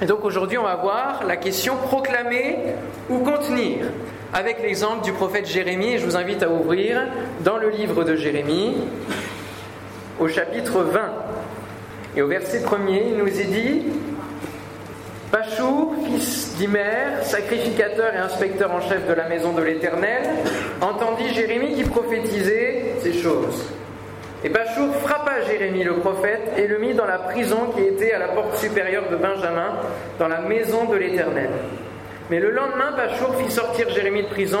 Et donc aujourd'hui, on va voir la question proclamer ou contenir avec l'exemple du prophète Jérémie. Et je vous invite à ouvrir dans le livre de Jérémie au chapitre 20. Et au verset 1er, il nous est dit Pachou, fils d'Imer, sacrificateur et inspecteur en chef de la maison de l'Éternel, entendit Jérémie qui prophétisait ces choses. Et Pachour frappa Jérémie le prophète et le mit dans la prison qui était à la porte supérieure de Benjamin, dans la maison de l'Éternel. Mais le lendemain, Pachour fit sortir Jérémie de prison.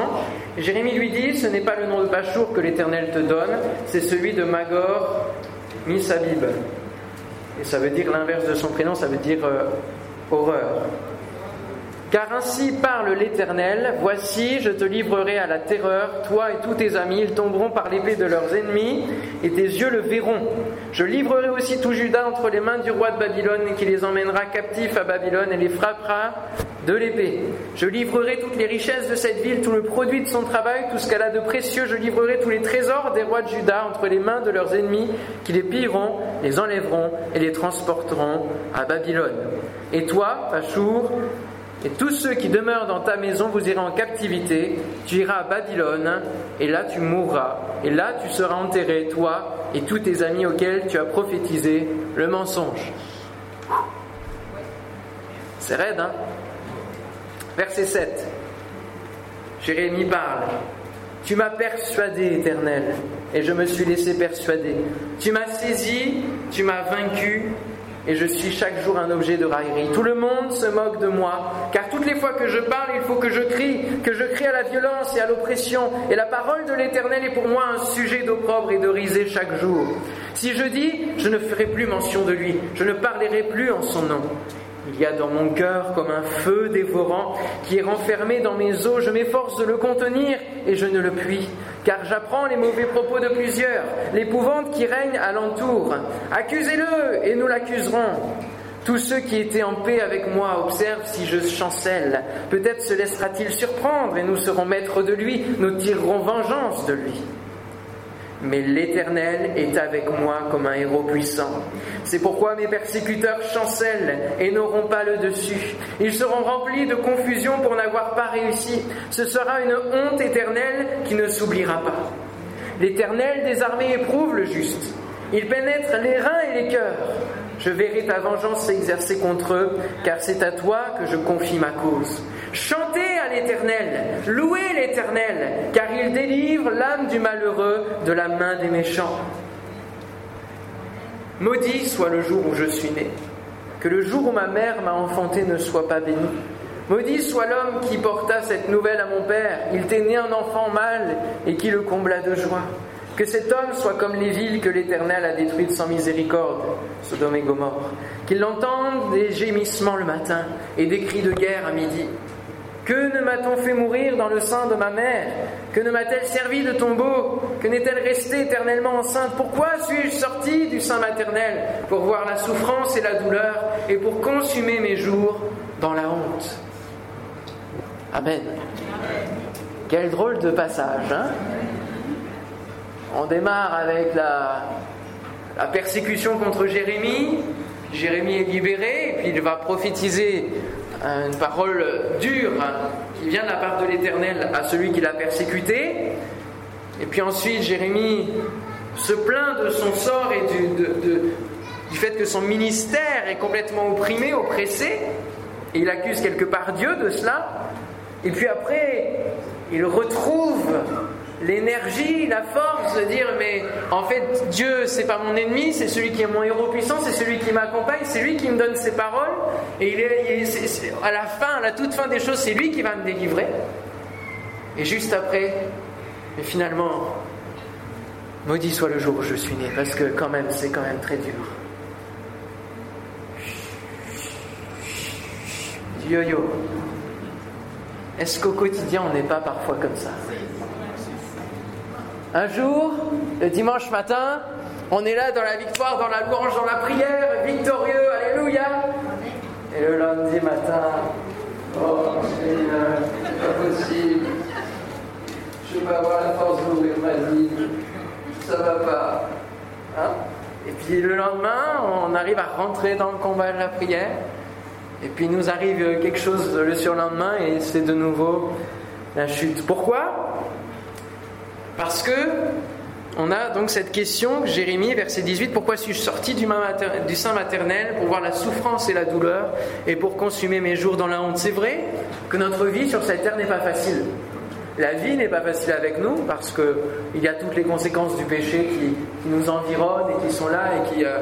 Jérémie lui dit Ce n'est pas le nom de Pachour que l'Éternel te donne, c'est celui de Magor Misabib. Et ça veut dire l'inverse de son prénom, ça veut dire euh, horreur. Car ainsi parle l'Éternel, voici, je te livrerai à la terreur, toi et tous tes amis, ils tomberont par l'épée de leurs ennemis, et tes yeux le verront. Je livrerai aussi tout Judas entre les mains du roi de Babylone, qui les emmènera captifs à Babylone et les frappera de l'épée. Je livrerai toutes les richesses de cette ville, tout le produit de son travail, tout ce qu'elle a de précieux. Je livrerai tous les trésors des rois de Juda entre les mains de leurs ennemis, qui les pilleront, les enlèveront et les transporteront à Babylone. Et toi, Pachour, et tous ceux qui demeurent dans ta maison, vous irez en captivité, tu iras à Babylone, et là tu mourras, et là tu seras enterré, toi et tous tes amis auxquels tu as prophétisé le mensonge. C'est raide, hein? Verset 7. Jérémie parle. Tu m'as persuadé, éternel, et je me suis laissé persuader. Tu m'as saisi, tu m'as vaincu, et je suis chaque jour un objet de raillerie. Tout le monde se moque de moi, car toutes les fois que je parle, il faut que je crie, que je crie à la violence et à l'oppression, et la parole de l'Éternel est pour moi un sujet d'opprobre et de risée chaque jour. Si je dis, je ne ferai plus mention de lui, je ne parlerai plus en son nom. Il y a dans mon cœur comme un feu dévorant qui est renfermé dans mes os. Je m'efforce de le contenir et je ne le puis, car j'apprends les mauvais propos de plusieurs, l'épouvante qui règne alentour. Accusez-le et nous l'accuserons. Tous ceux qui étaient en paix avec moi observent si je chancelle. Peut-être se laissera-t-il surprendre et nous serons maîtres de lui, nous tirerons vengeance de lui mais l'Éternel est avec moi comme un héros puissant. C'est pourquoi mes persécuteurs chancellent et n'auront pas le dessus. Ils seront remplis de confusion pour n'avoir pas réussi. Ce sera une honte éternelle qui ne s'oubliera pas. L'Éternel des armées éprouve le juste. Il pénètre les reins et les cœurs. Je verrai ta vengeance s'exercer contre eux, car c'est à toi que je confie ma cause. Chantez à l'Éternel, louez l'Éternel, car il délivre l'âme du malheureux de la main des méchants. Maudit soit le jour où je suis né, que le jour où ma mère m'a enfanté ne soit pas béni. Maudit soit l'homme qui porta cette nouvelle à mon père, il t'est né un enfant mâle et qui le combla de joie. Que cet homme soit comme les villes que l'Éternel a détruites sans miséricorde, Sodome et Gomorre. Qu'il entende des gémissements le matin et des cris de guerre à midi. Que ne m'a-t-on fait mourir dans le sein de ma mère? Que ne m'a-t-elle servi de tombeau? Que n'est-elle restée éternellement enceinte? Pourquoi suis-je sorti du sein maternel Pour voir la souffrance et la douleur et pour consumer mes jours dans la honte? Amen. Quel drôle de passage, hein? On démarre avec la, persécution contre Jérémie. Jérémie est libéré, et puis il va prophétiser une parole dure qui vient de la part de l'Éternel à celui qui l'a persécuté. Et puis ensuite, Jérémie se plaint de son sort et du, fait que son ministère est complètement opprimé, oppressé. Et il accuse quelque part Dieu de cela. Et puis après, il retrouve l'énergie, la force de dire mais en fait Dieu c'est pas mon ennemi, c'est celui qui est mon héros puissant, c'est celui qui m'accompagne, c'est lui qui me donne ses paroles et il est, à la fin, à la toute fin des choses, c'est lui qui va me délivrer. Et juste après, mais finalement, maudit soit le jour où je suis né parce que quand même c'est quand même très dur. Yo-yo. Est-ce qu'au quotidien on n'est pas parfois comme ça? Un jour, le dimanche matin, on est là dans la victoire, dans la louange, dans la prière, victorieux, alléluia. Et le lundi matin, oh Seigneur, c'est pas possible. Je vais pas avoir la force d'ouvrir ma vie. Ça va pas. Hein? Et puis le lendemain, on arrive à rentrer dans le combat de la prière. Et puis nous arrive quelque chose le surlendemain et c'est de nouveau la chute. Pourquoi? Parce que on a donc cette question, Jérémie, verset 18, pourquoi suis-je sorti du, sein maternel pour voir la souffrance et la douleur et pour consumer mes jours dans la honte? C'est vrai que notre vie sur cette terre n'est pas facile. La vie n'est pas facile avec nous parce qu'il y a toutes les conséquences du péché qui, nous environnent et qui sont là et qui euh,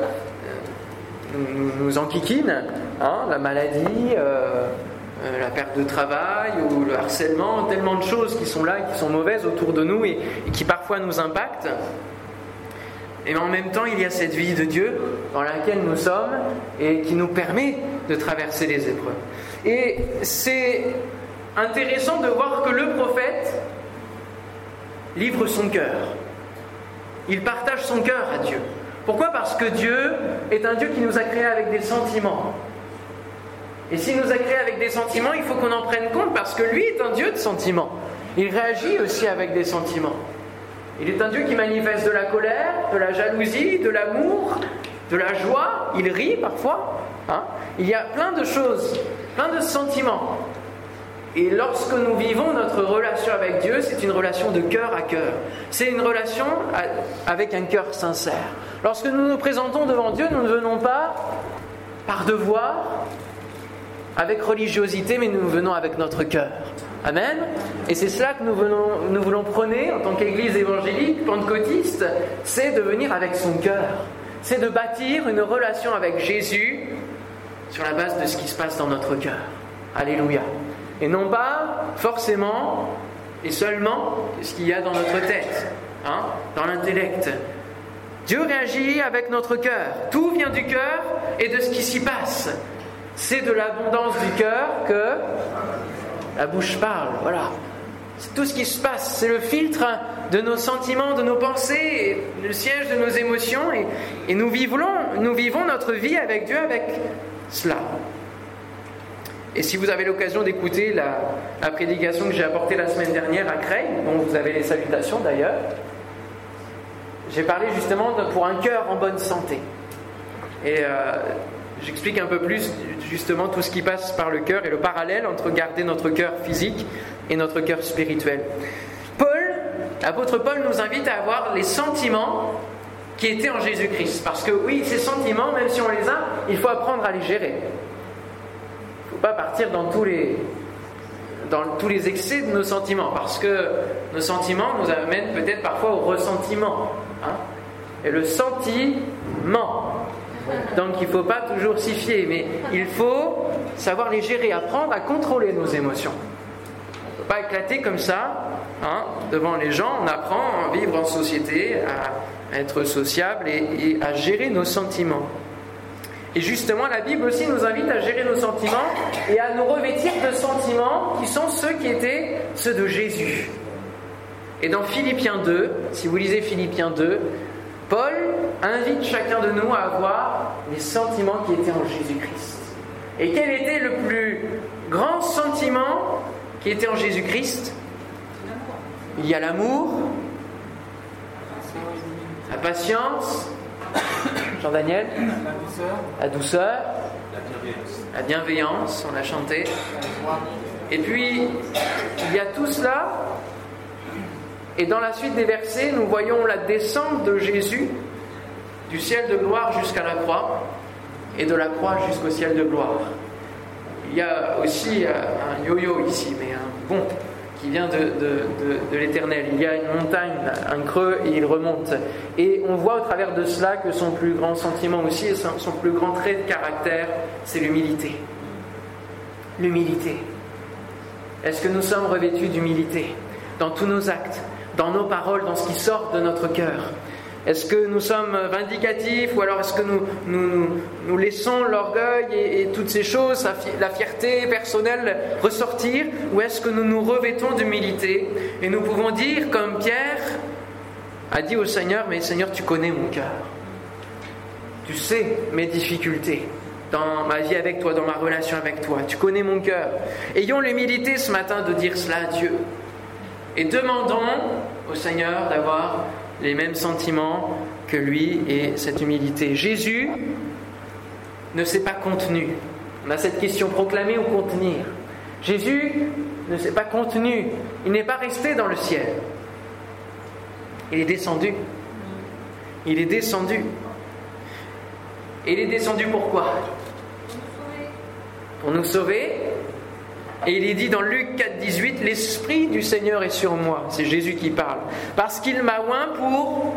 nous, enquiquinent. Hein, la maladie, euh, euh, la perte de travail ou le harcèlement, tellement de choses qui sont là et qui sont mauvaises autour de nous et, qui parfois nous impactent. Et en même temps, il y a cette vie de Dieu dans laquelle nous sommes et qui nous permet de traverser les épreuves. Et c'est intéressant de voir que le prophète livre son cœur. Il partage son cœur à Dieu. Pourquoi? Parce que Dieu est un Dieu qui nous a créés avec des sentiments. Et s'il nous a créés avec des sentiments, il faut qu'on en prenne compte parce que lui est un Dieu de sentiments. Il réagit aussi avec des sentiments. Il est un Dieu qui manifeste de la colère, de la jalousie, de l'amour, de la joie. Il rit parfois. Hein. il y a plein de choses, plein de sentiments. Et lorsque nous vivons notre relation avec Dieu, c'est une relation de cœur à cœur. C'est une relation avec un cœur sincère. Lorsque nous nous présentons devant Dieu, nous ne venons pas par devoir, avec religiosité, mais nous venons avec notre cœur. Amen. Et c'est cela que nous, venons, nous voulons prôner en tant qu'Église évangélique, pentecôtiste, c'est de venir avec son cœur. C'est de bâtir une relation avec Jésus sur la base de ce qui se passe dans notre cœur. Alléluia. Et non pas forcément et seulement ce qu'il y a dans notre tête, hein, dans l'intellect. Dieu réagit avec notre cœur. Tout vient du cœur et de ce qui s'y passe. C'est de l'abondance du cœur que la bouche parle. Voilà. C'est tout ce qui se passe. C'est le filtre de nos sentiments, de nos pensées, le siège de nos émotions. Et, nous, vivons, nous vivons notre vie avec Dieu avec cela. Et si vous avez l'occasion d'écouter la, prédication que j'ai apportée la semaine dernière à Creil, dont vous avez les salutations d'ailleurs, j'ai parlé justement pour un cœur en bonne santé. Et euh, j'explique un peu plus justement tout ce qui passe par le cœur et le parallèle entre garder notre cœur physique et notre cœur spirituel. Paul, l'apôtre Paul nous invite à avoir les sentiments qui étaient en Jésus-Christ. Parce que oui, ces sentiments, même si on les a, il faut apprendre à les gérer. Il ne faut pas partir dans tous les, dans tous les excès de nos sentiments, parce que nos sentiments nous amènent peut-être parfois au ressentiment. Hein. et le sentiment, donc il ne faut pas toujours s'y fier, mais il faut savoir les gérer, apprendre à contrôler nos émotions. On ne pas éclater comme ça hein, devant les gens, on apprend à vivre en société, à être sociable et, à gérer nos sentiments. Et justement, la Bible aussi nous invite à gérer nos sentiments et à nous revêtir de sentiments qui sont ceux qui étaient ceux de Jésus. Et dans Philippiens 2, si vous lisez Philippiens 2, Paul invite chacun de nous à avoir les sentiments qui étaient en Jésus-Christ. Et quel était le plus grand sentiment qui était en Jésus-Christ? Il y a l'amour, la patience, Jean-Daniel, la douceur, la bienveillance, on l'a chanté. Et puis, il y a tout cela et dans la suite des versets, nous voyons la descente de Jésus du ciel de gloire jusqu'à la croix et de la croix jusqu'au ciel de gloire. Il y a aussi euh, un yo-yo ici, mais un pont qui vient de, de l'éternel. Il y a une montagne, un creux, et il remonte. Et on voit au travers de cela que son plus grand sentiment aussi, son plus grand trait de caractère, c'est l'humilité. L'humilité. Est-ce que nous sommes revêtus d'humilité dans tous nos actes, dans nos paroles, dans ce qui sort de notre cœur Est-ce que nous sommes vindicatifs ou alors est-ce que nous, nous, laissons l'orgueil et, toutes ces choses, la fierté personnelle ressortir Ou est-ce que nous nous revêtons d'humilité et nous pouvons dire comme Pierre a dit au Seigneur, mais Seigneur, tu connais mon cœur. Tu sais mes difficultés dans ma vie avec toi, dans ma relation avec toi. Tu connais mon cœur. Ayons l'humilité ce matin de dire cela à Dieu. Et demandons au Seigneur d'avoir les mêmes sentiments que lui et cette humilité. Jésus ne s'est pas contenu On a cette question proclamer ou contenir. Jésus ne s'est pas contenu, il n'est pas resté dans le ciel. Il est descendu. Il est descendu. Et il est descendu pourquoi Pour nous sauver. Et il est dit dans Luc 4, 18, L'Esprit du Seigneur est sur moi. C'est Jésus qui parle. Parce qu'il m'a oint pour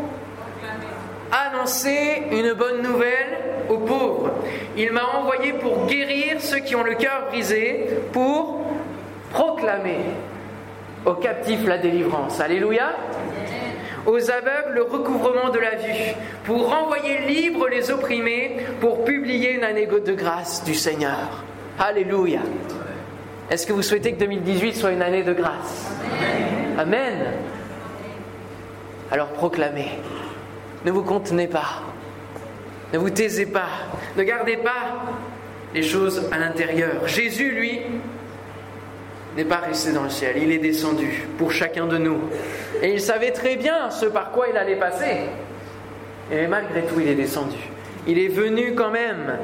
annoncer une bonne nouvelle aux pauvres. Il m'a envoyé pour guérir ceux qui ont le cœur brisé, pour proclamer aux captifs la délivrance. Alléluia. Aux aveugles le recouvrement de la vue, pour renvoyer libres les opprimés, pour publier une année de grâce du Seigneur. Alléluia. Est-ce que vous souhaitez que 2018 soit une année de grâce Amen. Alors proclamez. Ne vous contenez pas. Ne vous taisez pas. Ne gardez pas les choses à l'intérieur. Jésus, lui, n'est pas resté dans le ciel. Il est descendu pour chacun de nous. Et il savait très bien ce par quoi il allait passer. Et malgré tout, il est descendu. Il est venu quand même.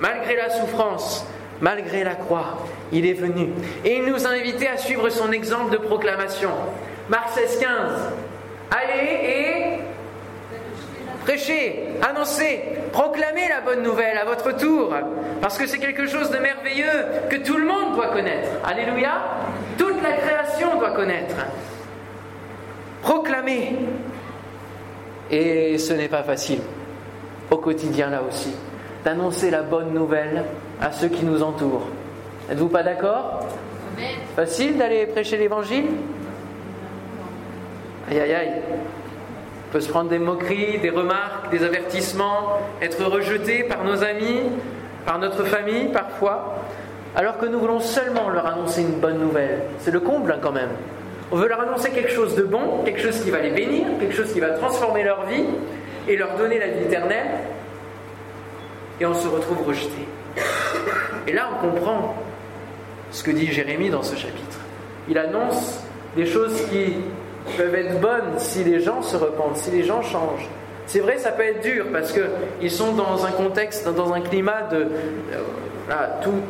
Malgré la souffrance, malgré la croix, il est venu. Et il nous a invités à suivre son exemple de proclamation. Marc 16, 15. Allez et prêchez, annoncez, proclamez la bonne nouvelle à votre tour, parce que c'est quelque chose de merveilleux que tout le monde doit connaître. Alléluia. Toute la création doit connaître. Proclamez. Et ce n'est pas facile, au quotidien là aussi, d'annoncer la bonne nouvelle à ceux qui nous entourent. Êtes-vous pas d'accord Facile d'aller prêcher l'évangile Aïe aïe aïe. On peut se prendre des moqueries, des remarques, des avertissements, être rejeté par nos amis, par notre famille parfois, alors que nous voulons seulement leur annoncer une bonne nouvelle. C'est le comble hein, quand même. On veut leur annoncer quelque chose de bon, quelque chose qui va les bénir, quelque chose qui va transformer leur vie et leur donner la vie éternelle. Et on se retrouve rejeté. Et là, on comprend ce que dit Jérémie dans ce chapitre. Il annonce des choses qui peuvent être bonnes si les gens se repentent, si les gens changent. C'est vrai, ça peut être dur parce qu'ils sont dans un contexte, dans un climat de. Euh, tout,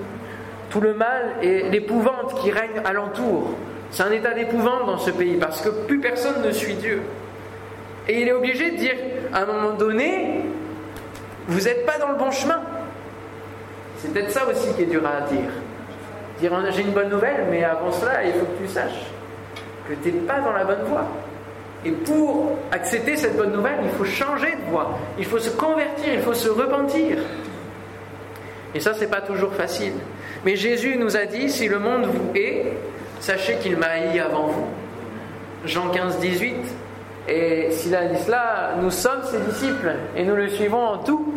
tout le mal et l'épouvante qui règne alentour. C'est un état d'épouvante dans ce pays parce que plus personne ne suit Dieu. Et il est obligé de dire à un moment donné, vous n'êtes pas dans le bon chemin. C'est peut-être ça aussi qui est dur à dire. Dire j'ai une bonne nouvelle, mais avant cela, il faut que tu saches que tu n'es pas dans la bonne voie. Et pour accepter cette bonne nouvelle, il faut changer de voie, il faut se convertir, il faut se repentir. Et ça, c'est pas toujours facile. Mais Jésus nous a dit si le monde vous hait, sachez qu'il m'a haï avant vous. Jean 15, 18. Et s'il a dit cela, nous sommes ses disciples et nous le suivons en tout.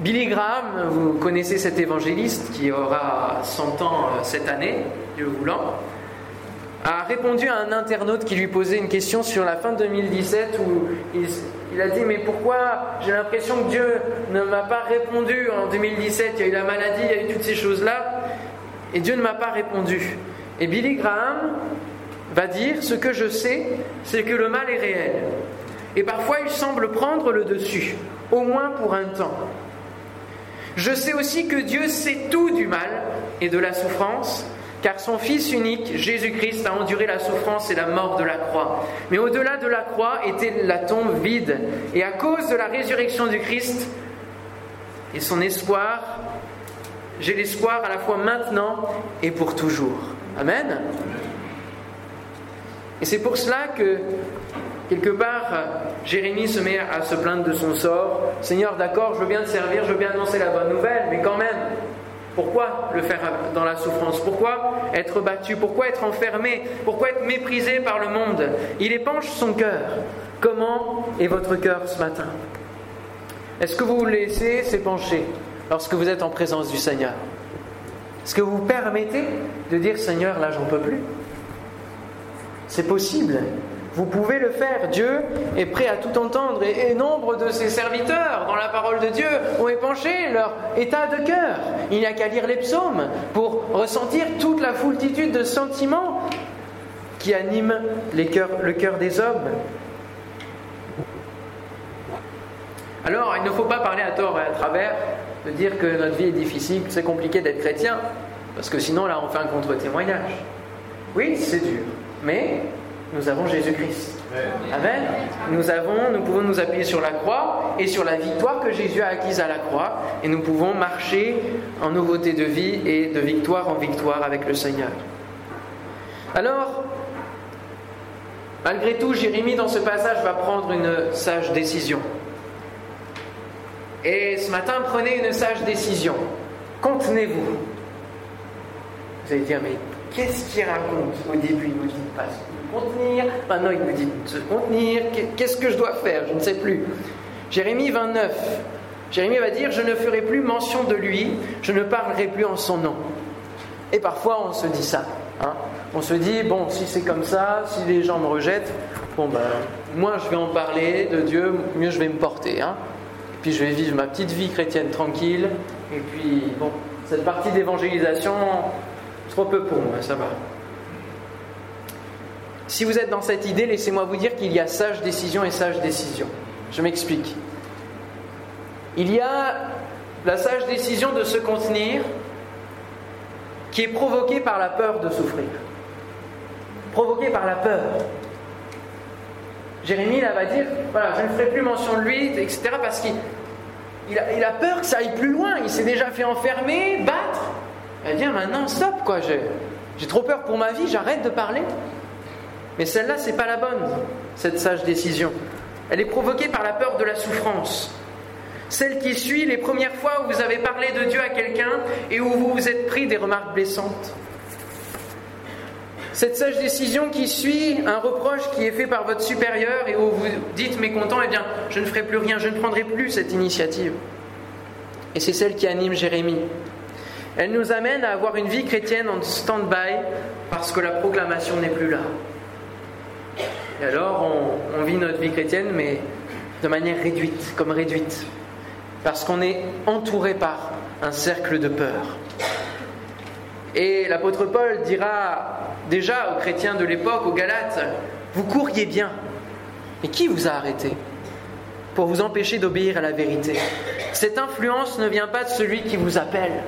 Billy Graham, vous connaissez cet évangéliste qui aura 100 ans euh, cette année, Dieu voulant, a répondu à un internaute qui lui posait une question sur la fin de 2017 où il, a dit mais pourquoi j'ai l'impression que Dieu ne m'a pas répondu en 2017, il y a eu la maladie, il y a eu toutes ces choses-là, et Dieu ne m'a pas répondu. Et Billy Graham va dire ce que je sais, c'est que le mal est réel. Et parfois il semble prendre le dessus, au moins pour un temps. Je sais aussi que Dieu sait tout du mal et de la souffrance, car son Fils unique, Jésus-Christ, a enduré la souffrance et la mort de la croix. Mais au-delà de la croix était la tombe vide, et à cause de la résurrection du Christ et son espoir, j'ai l'espoir à la fois maintenant et pour toujours. Amen. Et c'est pour cela que Quelque part, Jérémie se met à se plaindre de son sort. Seigneur, d'accord, je veux bien te servir, je veux bien annoncer la bonne nouvelle, mais quand même, pourquoi le faire dans la souffrance? Pourquoi être battu? Pourquoi être enfermé? Pourquoi être méprisé par le monde? Il épanche son cœur. Comment est votre cœur ce matin? Est-ce que vous vous laissez s'épancher lorsque vous êtes en présence du Seigneur? Est-ce que vous vous permettez de dire Seigneur, là j'en peux plus? C'est possible. Vous pouvez le faire. Dieu est prêt à tout entendre. Et, nombre de ses serviteurs, dans la parole de Dieu, ont épanché leur état de cœur. Il n'y a qu'à lire les psaumes pour ressentir toute la foultitude de sentiments qui animent le cœur des hommes. Alors, il ne faut pas parler à tort et à travers de dire que notre vie est difficile, c'est compliqué d'être chrétien, parce que sinon, là, on fait un contre-témoignage. Oui, c'est dur, mais nous avons Jésus-Christ. Amen. Nous avons, nous pouvons nous appuyer sur la croix et sur la victoire que Jésus a acquise à la croix, et nous pouvons marcher en nouveauté de vie et de victoire en victoire avec le Seigneur. Alors, malgré tout, Jérémie dans ce passage va prendre une sage décision. Et ce matin, prenez une sage décision. Contenez-vous. Vous allez dire, mais qu'est-ce qu'il raconte Au début, il nous dit pas contenir. Maintenant, il nous dit de se contenir. Qu'est-ce que je dois faire? Je ne sais plus. Jérémie 29. Jérémie va dire Je ne ferai plus mention de lui, je ne parlerai plus en son nom. Et parfois, on se dit ça. Hein. on se dit Bon, si c'est comme ça, si les gens me rejettent, bon ben, moi je vais en parler de Dieu, mieux je vais me porter. Hein. puis je vais vivre ma petite vie chrétienne tranquille. Et puis, bon, cette partie d'évangélisation, Trop peu pour moi, ça va. Si vous êtes dans cette idée, laissez-moi vous dire qu'il y a sage décision et sage décision. Je m'explique. Il y a la sage décision de se contenir qui est provoquée par la peur de souffrir. Provoquée par la peur. Jérémie là va dire, voilà, je ne ferai plus mention de lui, etc. parce qu'il a, il a peur que ça aille plus loin. Il s'est déjà fait enfermer, battre. Elle dit maintenant, stop, quoi, j'ai trop peur pour ma vie, j'arrête de parler. Mais celle-là, c'est pas la bonne, cette sage décision. Elle est provoquée par la peur de la souffrance. Celle qui suit les premières fois où vous avez parlé de Dieu à quelqu'un et où vous vous êtes pris des remarques blessantes. Cette sage décision qui suit un reproche qui est fait par votre supérieur et où vous dites mécontent, eh bien, je ne ferai plus rien, je ne prendrai plus cette initiative. Et c'est celle qui anime Jérémie. Elle nous amène à avoir une vie chrétienne en stand-by parce que la proclamation n'est plus là. Et alors, on, vit notre vie chrétienne, mais de manière réduite, comme réduite, parce qu'on est entouré par un cercle de peur. Et l'apôtre Paul dira déjà aux chrétiens de l'époque, aux Galates, vous couriez bien. Mais qui vous a arrêté pour vous empêcher d'obéir à la vérité? Cette influence ne vient pas de celui qui vous appelle,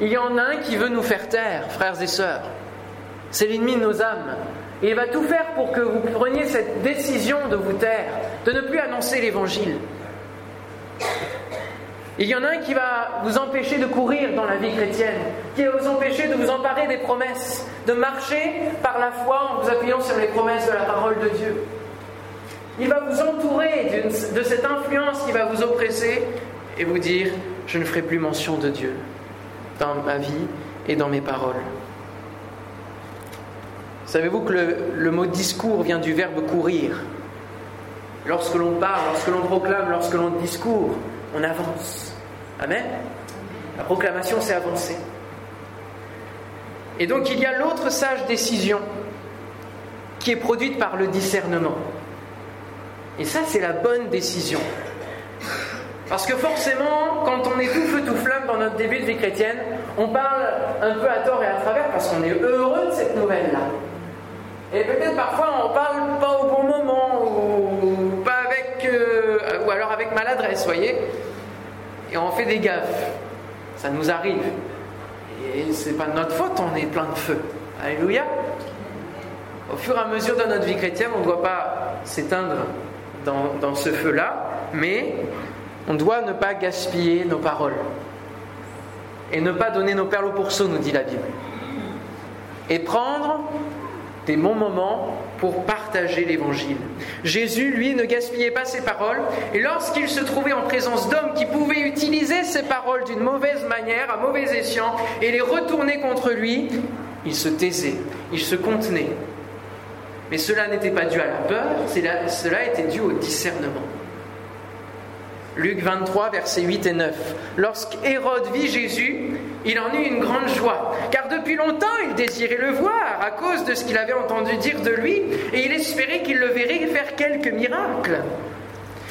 il y en a un qui veut nous faire taire, frères et sœurs. C'est l'ennemi de nos âmes. Il va tout faire pour que vous preniez cette décision de vous taire, de ne plus annoncer l'évangile. Il y en a un qui va vous empêcher de courir dans la vie chrétienne, qui va vous empêcher de vous emparer des promesses, de marcher par la foi en vous appuyant sur les promesses de la parole de Dieu. Il va vous entourer de cette influence qui va vous oppresser et vous dire, je ne ferai plus mention de Dieu dans ma vie et dans mes paroles. Savez-vous que le, mot discours vient du verbe courir? Lorsque l'on parle, lorsque l'on proclame, lorsque l'on discours, on avance. Amen? La proclamation, c'est avancer. Et donc il y a l'autre sage décision qui est produite par le discernement. Et ça, c'est la bonne décision. Parce que forcément, quand on est tout feu tout flamme dans notre début de vie chrétienne, on parle un peu à tort et à travers parce qu'on est heureux de cette nouvelle-là. Et peut-être parfois on parle pas au bon moment ou pas avec euh, ou alors avec maladresse, voyez. Et on fait des gaffes. Ça nous arrive. Et c'est pas de notre faute, on est plein de feu. Alléluia. Au fur et à mesure de notre vie chrétienne, on ne doit pas s'éteindre dans, dans ce feu-là, mais on doit ne pas gaspiller nos paroles et ne pas donner nos perles au pourceau, nous dit la Bible. Et prendre des bons pour partager l'évangile. Jésus, lui, ne gaspillait pas ses paroles, et lorsqu'il se trouvait en présence d'hommes qui pouvaient utiliser ses paroles d'une mauvaise manière, à mauvais escient, et les retourner contre lui, il se taisait, il se contenait. Mais cela n'était pas dû à la peur, cela était dû au discernement. Luc 23, versets 8 et 9. Lorsqu'Hérode vit Jésus, il en eut une grande joie, car depuis longtemps il désirait le voir à cause de ce qu'il avait entendu dire de lui, et il espérait qu'il le verrait faire quelques miracles.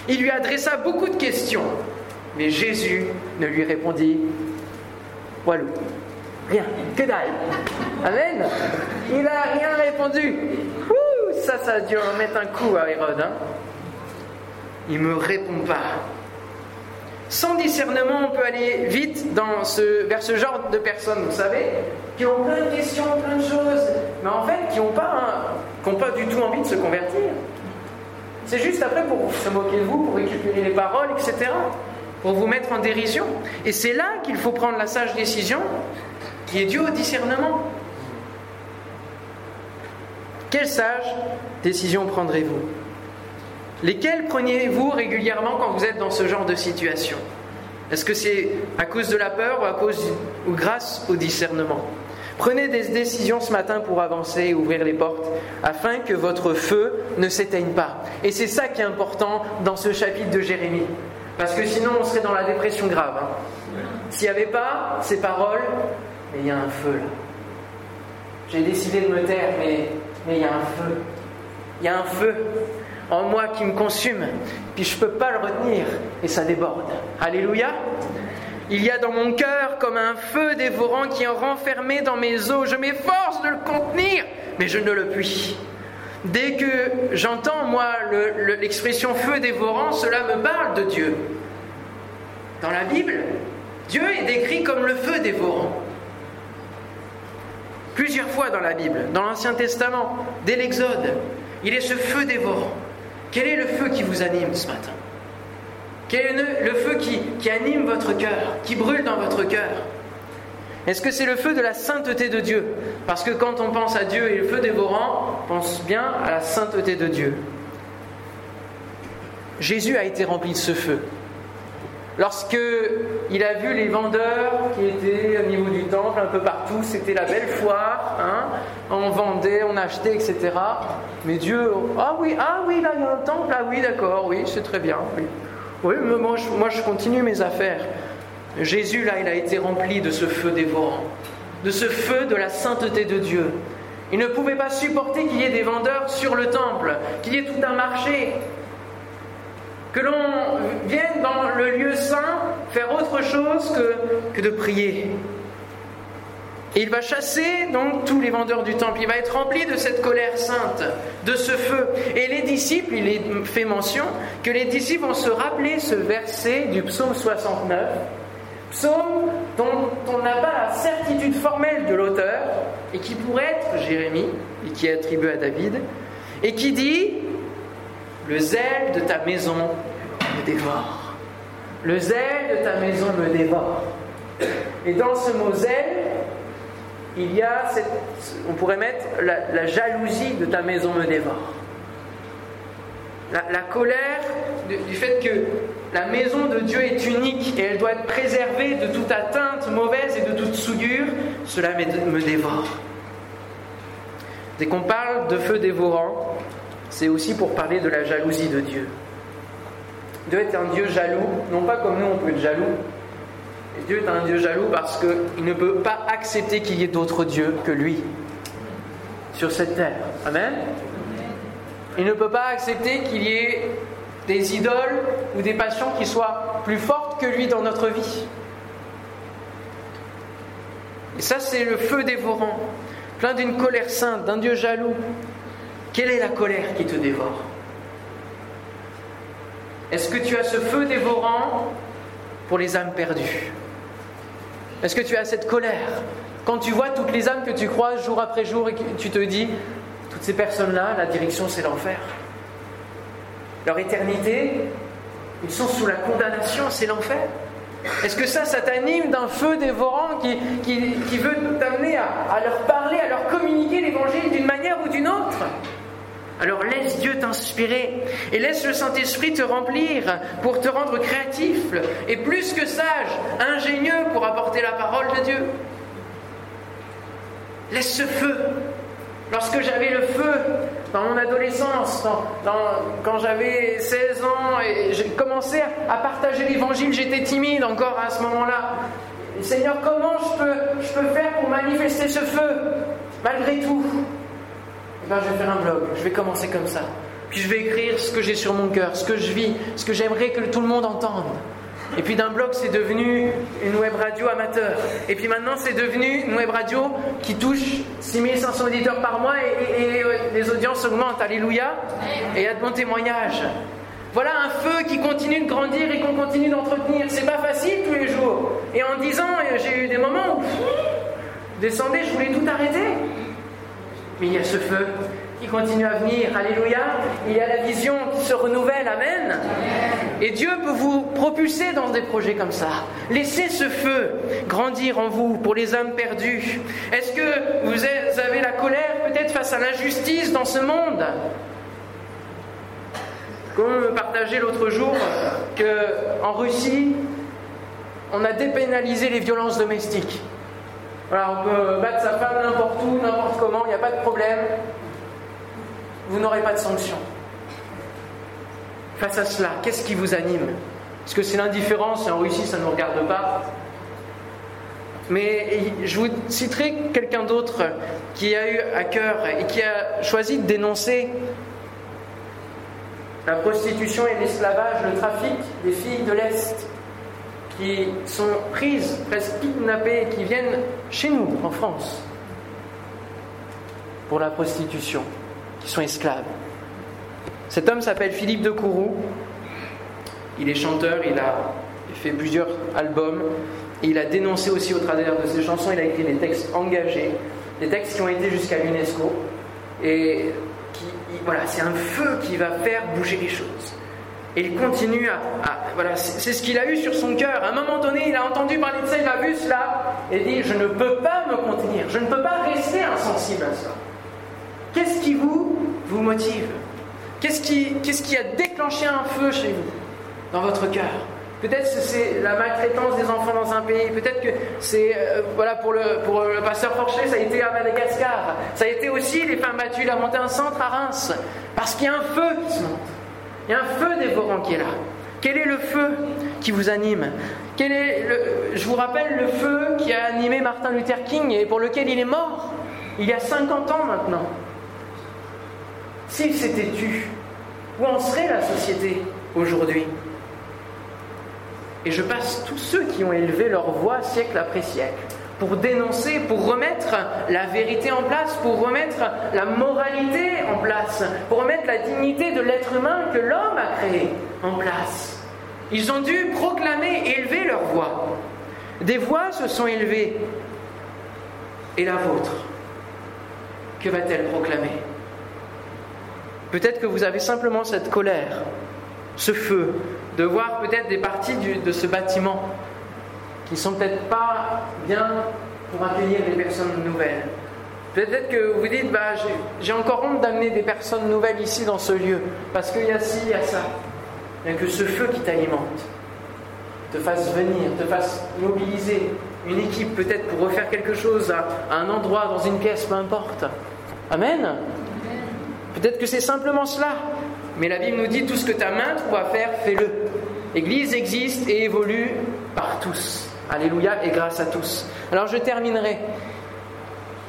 Il lui adressa beaucoup de questions, mais Jésus ne lui répondit voilà, rien, que dalle. Amen. Il n'a rien répondu. ça, ça a dû en mettre un coup à Hérode. Hein. il me répond pas. Sans discernement, on peut aller vite vers ce genre de personnes, vous savez, qui ont plein de questions, plein de choses, mais en fait qui n'ont pas, pas du tout envie de se convertir. C'est juste après pour se moquer de vous, pour récupérer les paroles, etc. Pour vous mettre en dérision. Et c'est là qu'il faut prendre la sage décision qui est due au discernement. Quelle sage décision prendrez-vous? Lesquelles preniez-vous régulièrement quand vous êtes dans ce genre de situation? Est-ce que c'est à cause de la peur ou à cause ou grâce au discernement? Prenez des décisions ce matin pour avancer et ouvrir les portes afin que votre feu ne s'éteigne pas. Et c'est ça qui est important dans ce chapitre de Jérémie. Parce que sinon on serait dans la dépression grave. Hein. S'il n'y avait pas ces paroles, mais il y a un feu là. J'ai décidé de me taire, mais il y a un feu. Il y a un feu en moi qui me consume, puis je ne peux pas le retenir et ça déborde. Alléluia. Il y a dans mon cœur comme un feu dévorant qui est renfermé dans mes os. Je m'efforce de le contenir, mais je ne le puis. Dès que j'entends, moi, l'expression feu dévorant, cela me parle de Dieu. Dans la Bible, Dieu est décrit comme le feu dévorant. Plusieurs fois dans la Bible, dans l'Ancien Testament, dès l'Exode, il est ce feu dévorant. Quel est le feu qui vous anime ce matin? Quel est le feu qui, anime votre cœur, qui brûle dans votre cœur? Est-ce que c'est le feu de la sainteté de Dieu? Parce que quand on pense à Dieu et le feu dévorant, on pense bien à la sainteté de Dieu. Jésus a été rempli de ce feu. Lorsque il a vu les vendeurs qui étaient au niveau du temple, un peu partout, c'était la belle foire, hein, on vendait, on achetait, etc. Mais Dieu, ah oui, ah oui, là il y a un temple, ah oui, d'accord, oui, c'est très bien, oui. Oui, mais moi je, moi je continue mes affaires. Jésus, là, il a été rempli de ce feu dévorant, de ce feu de la sainteté de Dieu. Il ne pouvait pas supporter qu'il y ait des vendeurs sur le temple, qu'il y ait tout un marché, que l'on vienne dans le lieu saint faire autre chose que, que de prier. Et il va chasser donc tous les vendeurs du temple. Il va être rempli de cette colère sainte, de ce feu. Et les disciples, il fait mention que les disciples vont se rappeler ce verset du psaume 69, psaume dont on n'a pas la certitude formelle de l'auteur, et qui pourrait être Jérémie, et qui est attribué à David, et qui dit le zèle de ta maison me dévore. Le zèle de ta maison me dévore. Et dans ce mot zèle, il y a, on pourrait mettre la, jalousie de ta maison me dévore. La, colère du fait que la maison de Dieu est unique et elle doit être préservée de toute atteinte mauvaise et de toute souillure, cela me dévore. Dès qu'on parle de feu dévorant, c'est aussi pour parler de la jalousie de Dieu. Dieu est un Dieu jaloux, non pas comme nous on peut être jaloux. Dieu est un Dieu jaloux parce qu'il ne peut pas accepter qu'il y ait d'autres dieux que lui sur cette terre. Amen? Il ne peut pas accepter qu'il y ait des idoles ou des passions qui soient plus fortes que lui dans notre vie. Et ça, c'est le feu dévorant, plein d'une colère sainte, d'un Dieu jaloux, quelle est la colère qui te dévore Est-ce que tu as ce feu dévorant pour les âmes perdues Est-ce que tu as cette colère quand tu vois toutes les âmes que tu croises jour après jour et que tu te dis, toutes ces personnes-là, la direction c'est l'enfer. Leur éternité, ils sont sous la condamnation, c'est l'enfer. Est-ce que ça, ça t'anime d'un feu dévorant qui, veut t'amener à leur parler, à leur communiquer l'évangile d'une manière ou d'une autre alors laisse Dieu t'inspirer et laisse le Saint-Esprit te remplir pour te rendre créatif et plus que sage, ingénieux pour apporter la parole de Dieu. Laisse ce feu. Lorsque j'avais le feu dans mon adolescence, quand j'avais 16 ans et j'ai commencé à partager l'évangile, j'étais timide encore à ce moment-là. Seigneur, comment je peux, je peux faire pour manifester ce feu malgré tout? Ben, je vais faire un blog, je vais commencer comme ça. Puis je vais écrire ce que j'ai sur mon cœur, ce que je vis, ce que j'aimerais que tout le monde entende. Et puis d'un blog, c'est devenu une web radio amateur. Et puis maintenant, c'est devenu une web radio qui touche 6500 auditeurs par mois et, les audiences augmentent. Alléluia. Et il y a de bons témoignages. Voilà un feu qui continue de grandir et qu'on continue d'entretenir. C'est pas facile tous les jours. Et en disant, j'ai eu des moments où descendez, je voulais tout arrêter. Mais il y a ce feu qui continue à venir. Alléluia. Il y a la vision qui se renouvelle. Amen. Et Dieu peut vous propulser dans des projets comme ça. Laissez ce feu grandir en vous pour les âmes perdues. Est-ce que vous avez la colère peut-être face à l'injustice dans ce monde? Comme me partageait l'autre jour qu'en Russie, on a dépénalisé les violences domestiques. Voilà, on peut battre sa femme n'importe où, n'importe comment, il n'y a pas de problème. Vous n'aurez pas de sanction. Face à cela, qu'est-ce qui vous anime? Est-ce que c'est l'indifférence et en Russie ça ne nous regarde pas mais je vous citerai quelqu'un d'autre qui a eu à cœur et qui a choisi de dénoncer la prostitution et l'esclavage, le trafic des filles de l'Est qui sont prises, presque kidnappées, qui viennent chez nous, en France, pour la prostitution, qui sont esclaves. Cet homme s'appelle Philippe de Courroux. Il est chanteur, il a fait plusieurs albums. Il a dénoncé aussi au travers de ses chansons, il a écrit des textes engagés, des textes qui ont été jusqu'à l'UNESCO. Et voilà, c'est un feu qui va faire bouger les choses. Et il continue à. voilà, c'est ce qu'il a eu sur son cœur. À un moment donné, il a entendu parler de ça, il a vu cela, et dit Je ne peux pas me contenir, je ne peux pas rester insensible à ça. Qu'est-ce qui vous, motive? Qu'est-ce qui, a déclenché un feu chez vous, dans votre cœur? Peut-être que c'est la maltraitance des enfants dans un pays. Peut-être que c'est, euh, voilà, pour le, pour le pasteur Forchet, ça a été à Madagascar. Ça a été aussi les femmes battues. Il a monté un centre à Reims. Parce qu'il y a un feu qui se monte. Il y a un feu dévorant qui est là. Quel est le feu qui vous anime Quel est Je vous rappelle le feu qui a animé Martin Luther King et pour lequel il est mort il y a 50 ans maintenant. S'il s'était tu, où en serait la société aujourd'hui? Et je passe tous ceux qui ont élevé leur voix siècle après siècle pour dénoncer, pour remettre la vérité en place, pour remettre la moralité en place, pour remettre la dignité de l'être humain que l'homme a créé en place. Ils ont dû proclamer, élever leur voix. Des voix se sont élevées. Et la vôtre, que va-t-elle proclamer? Peut-être que vous avez simplement cette colère, ce feu, de voir peut-être des parties de ce bâtiment qui sont peut-être pas bien pour accueillir les personnes nouvelles. Peut-être que vous dites, bah, j'ai encore honte d'amener des personnes nouvelles ici dans ce lieu, parce qu'il y a ci, il y a ça. Bien que ce feu qui t'alimente te fasse venir, te fasse mobiliser une équipe peut-être pour refaire quelque chose à, un endroit, dans une pièce, peu importe. Amen. Peut-être que c'est simplement cela. Mais la Bible nous dit tout ce que ta main trouve faire, fais-le. L'Église existe et évolue par tous. Alléluia et grâce à tous. Alors je terminerai.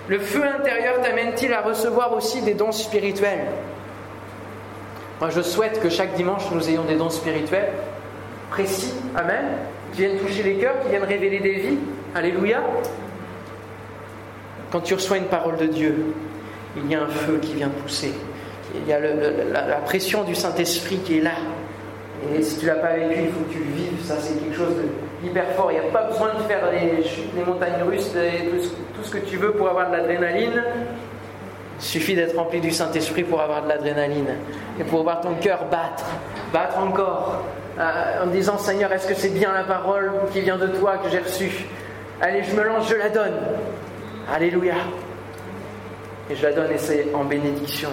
Le feu intérieur t'amène-t-il à recevoir aussi des dons spirituels? Moi je souhaite que chaque dimanche nous ayons des dons spirituels précis, Amen, qui viennent toucher les cœurs, qui viennent révéler des vies. Alléluia. Quand tu reçois une parole de Dieu, il y a un feu qui vient pousser. Il y a la, pression du Saint-Esprit qui est là. Et si tu l'as pas vécu, il faut que tu le vives. Ça, c'est quelque chose de, hyper fort. Il n'y a pas besoin de faire les les montagnes russes, tout ce que tu veux pour avoir de l'adrénaline. Il suffit d'être rempli du Saint-Esprit pour avoir de l'adrénaline et pour voir ton cœur battre, battre encore, euh, en disant Seigneur, est-ce que c'est bien la parole qui vient de toi que j'ai reçue? Allez, je me lance, je la donne. Alléluia. Et je la donne et c'est en bénédiction.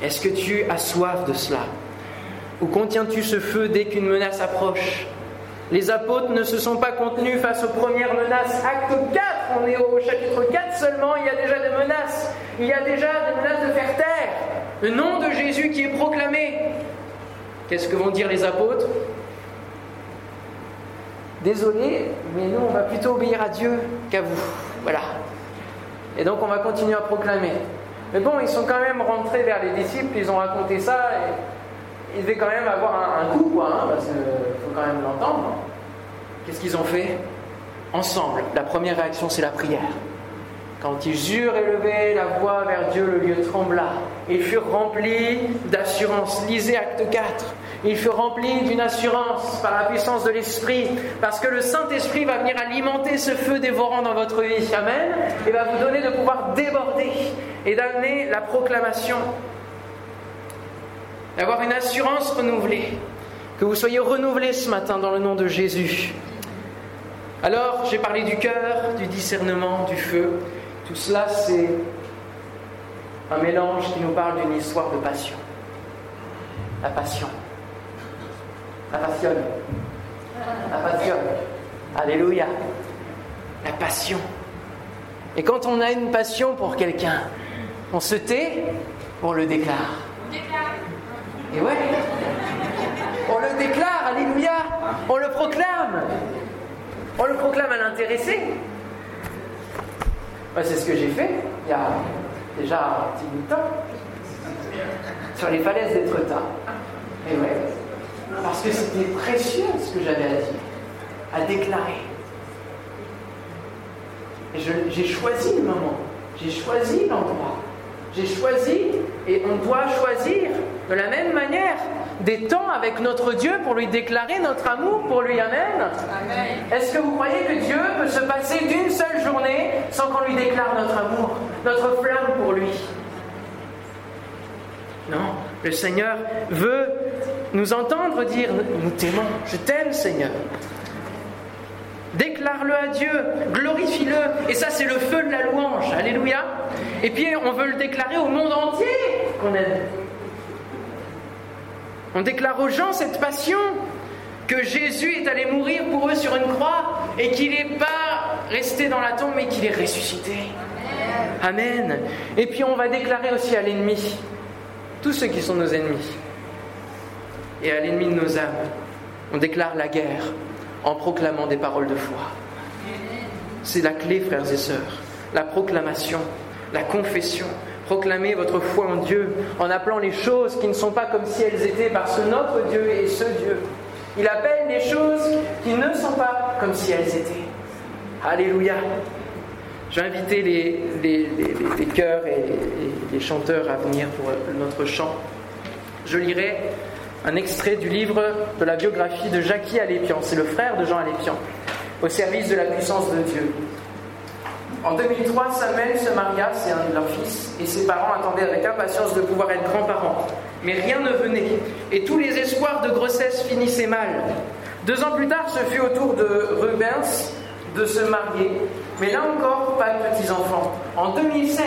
Est-ce que tu as soif de cela? Ou contiens-tu ce feu dès qu'une menace approche? Les apôtres ne se sont pas contenus face aux premières menaces. Acte 4, on est au chapitre 4 seulement, il y a déjà des menaces. Il y a déjà des menaces de faire taire. Le nom de Jésus qui est proclamé. Qu'est-ce que vont dire les apôtres? Désolé, mais nous, on va plutôt obéir à Dieu qu'à vous. Voilà. Et donc, on va continuer à proclamer. Mais bon, ils sont quand même rentrés vers les disciples, ils ont raconté ça. Il devait quand même avoir un, coup, quoi, hein, parce qu'il faut quand même l'entendre. Qu'est-ce qu'ils ont fait Ensemble, la première réaction, c'est la prière. Quand ils eurent élevé la voix vers Dieu, le lieu trembla. ils furent remplis d'assurance. Lisez acte 4. Ils furent remplis d'une assurance par la puissance de l'Esprit, parce que le Saint-Esprit va venir alimenter ce feu dévorant dans votre vie. Amen. Et va vous donner de pouvoir déborder et d'amener la proclamation. D'avoir une assurance renouvelée. Que vous soyez renouvelés ce matin dans le nom de Jésus. Alors, j'ai parlé du cœur, du discernement, du feu. Tout cela, c'est un mélange qui nous parle d'une histoire de passion. La passion. La passion. La passion. Alléluia. La passion. Et quand on a une passion pour quelqu'un, on se tait, on le déclare. Et ouais. On le déclare, alléluia. On le proclame. On le proclame à l'intéressé. c'est ce que j'ai fait il y a déjà un petit bout de temps sur les falaises d'Etretat. Et ouais, parce que c'était précieux ce que j'avais à dire, à déclarer. Et j'ai choisi le moment, j'ai choisi l'endroit, j'ai choisi, et on doit choisir de la même manière des temps avec notre Dieu pour lui déclarer notre amour pour lui. Amen. Est-ce que vous croyez que Dieu peut se passer d'une seule journée sans qu'on lui déclare notre amour, notre flamme pour lui? Non, le Seigneur veut nous entendre dire Nous t'aimons, je t'aime Seigneur. Déclare-le à Dieu, glorifie-le. Et ça, c'est le feu de la louange. Alléluia. Et puis, on veut le déclarer au monde entier qu'on aime. On déclare aux gens cette passion, que Jésus est allé mourir pour eux sur une croix et qu'il n'est pas resté dans la tombe mais qu'il est ressuscité. Amen. Et puis on va déclarer aussi à l'ennemi, tous ceux qui sont nos ennemis, et à l'ennemi de nos âmes, on déclare la guerre en proclamant des paroles de foi. C'est la clé, frères et sœurs, la proclamation, la confession, Proclamez votre foi en Dieu en appelant les choses qui ne sont pas comme si elles étaient parce que notre Dieu est ce Dieu. Il appelle les choses qui ne sont pas comme si elles étaient. Alléluia. Je vais inviter les, les, chœurs et les chanteurs à venir pour notre chant. Je lirai un extrait du livre de la biographie de Jackie Alépian. C'est le frère de Jean Alépian, au service de la puissance de Dieu. En 2003, Samuel se maria, c'est un de leurs fils, et ses parents attendaient avec impatience de pouvoir être grands-parents. Mais rien ne venait, et tous les espoirs de grossesse finissaient mal. Deux ans plus tard, ce fut au tour de Rubens de se marier, mais là encore, pas de petits-enfants. En 2007,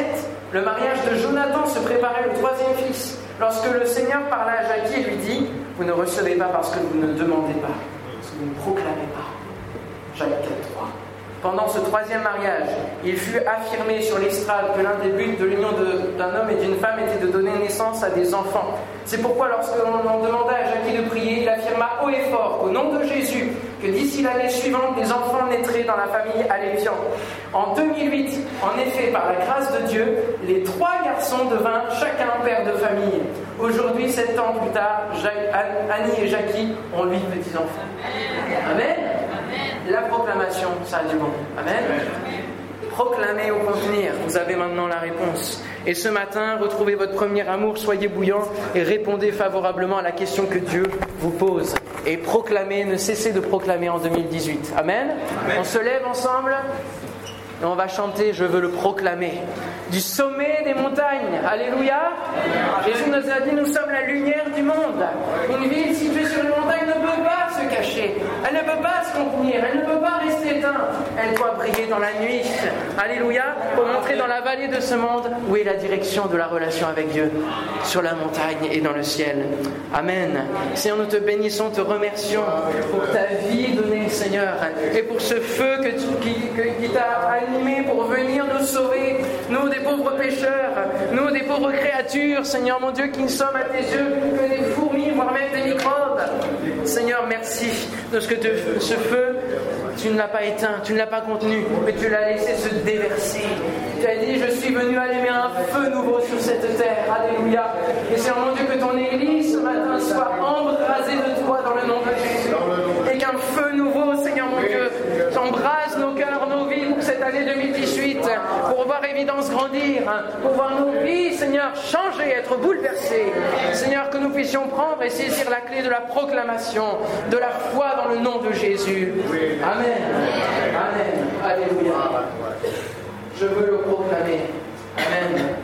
le mariage de Jonathan se préparait le troisième fils, lorsque le Seigneur parla à Jackie et lui dit Vous ne recevez pas parce que vous ne demandez pas, parce que vous ne proclamez pas. Jacques 3. Pendant ce troisième mariage, il fut affirmé sur l'estrade que l'un des buts de l'union d'un homme et d'une femme était de donner naissance à des enfants. C'est pourquoi lorsque l'on demanda à Jackie de prier, il affirma haut et fort, au nom de Jésus, que d'ici l'année suivante, des enfants naîtraient dans la famille Alépian. En 2008, en effet, par la grâce de Dieu, les trois garçons devinrent chacun père de famille. Aujourd'hui, sept ans plus tard, Annie et Jackie ont huit petits-enfants. Amen la proclamation, ça a du bon. Amen. Proclamez au contenir, vous avez maintenant la réponse. Et ce matin, retrouvez votre premier amour, soyez bouillant et répondez favorablement à la question que Dieu vous pose. Et proclamez, ne cessez de proclamer en 2018. Amen. On se lève ensemble et on va chanter Je veux le proclamer. Du sommet des montagnes. Alléluia. Jésus nous a dit Nous sommes la lumière du monde. Une ville située sur une montagne ne peut pas se cacher. Elle ne peut pas Elle ne peut pas rester éteinte. Elle doit briller dans la nuit. Alléluia. Pour montrer dans la vallée de ce monde où est la direction de la relation avec Dieu? Sur la montagne et dans le ciel. Amen. Seigneur, nous te bénissons, te remercions pour ta vie donnée, Seigneur. Et pour ce feu qui t'a animé pour venir nous sauver. Nous, des pauvres pécheurs. Nous, des pauvres créatures. Seigneur, mon Dieu, qui ne sommes à tes yeux que des fourmis, voire même des microbes. Seigneur, merci de ce que ce feu, tu ne l'as pas éteint, tu ne l'as pas contenu, mais tu l'as laissé se déverser. Tu as dit, je suis venu allumer un feu nouveau sur cette terre. Alléluia. Et Seigneur mon Dieu, que ton Église ce matin soit embrasée de toi dans le nom de Jésus. Et qu'un feu nouveau, Seigneur mon Dieu, t'embrase nos cœurs, nos vies pour cette année 2018. Pour voir évidence grandir, hein, pour voir nos vies, Seigneur, changer, être bouleversées. Seigneur, que nous puissions prendre et saisir la clé de la proclamation, de la foi dans le nom de Jésus. Amen. Amen. Alléluia. Je veux le proclamer. Amen.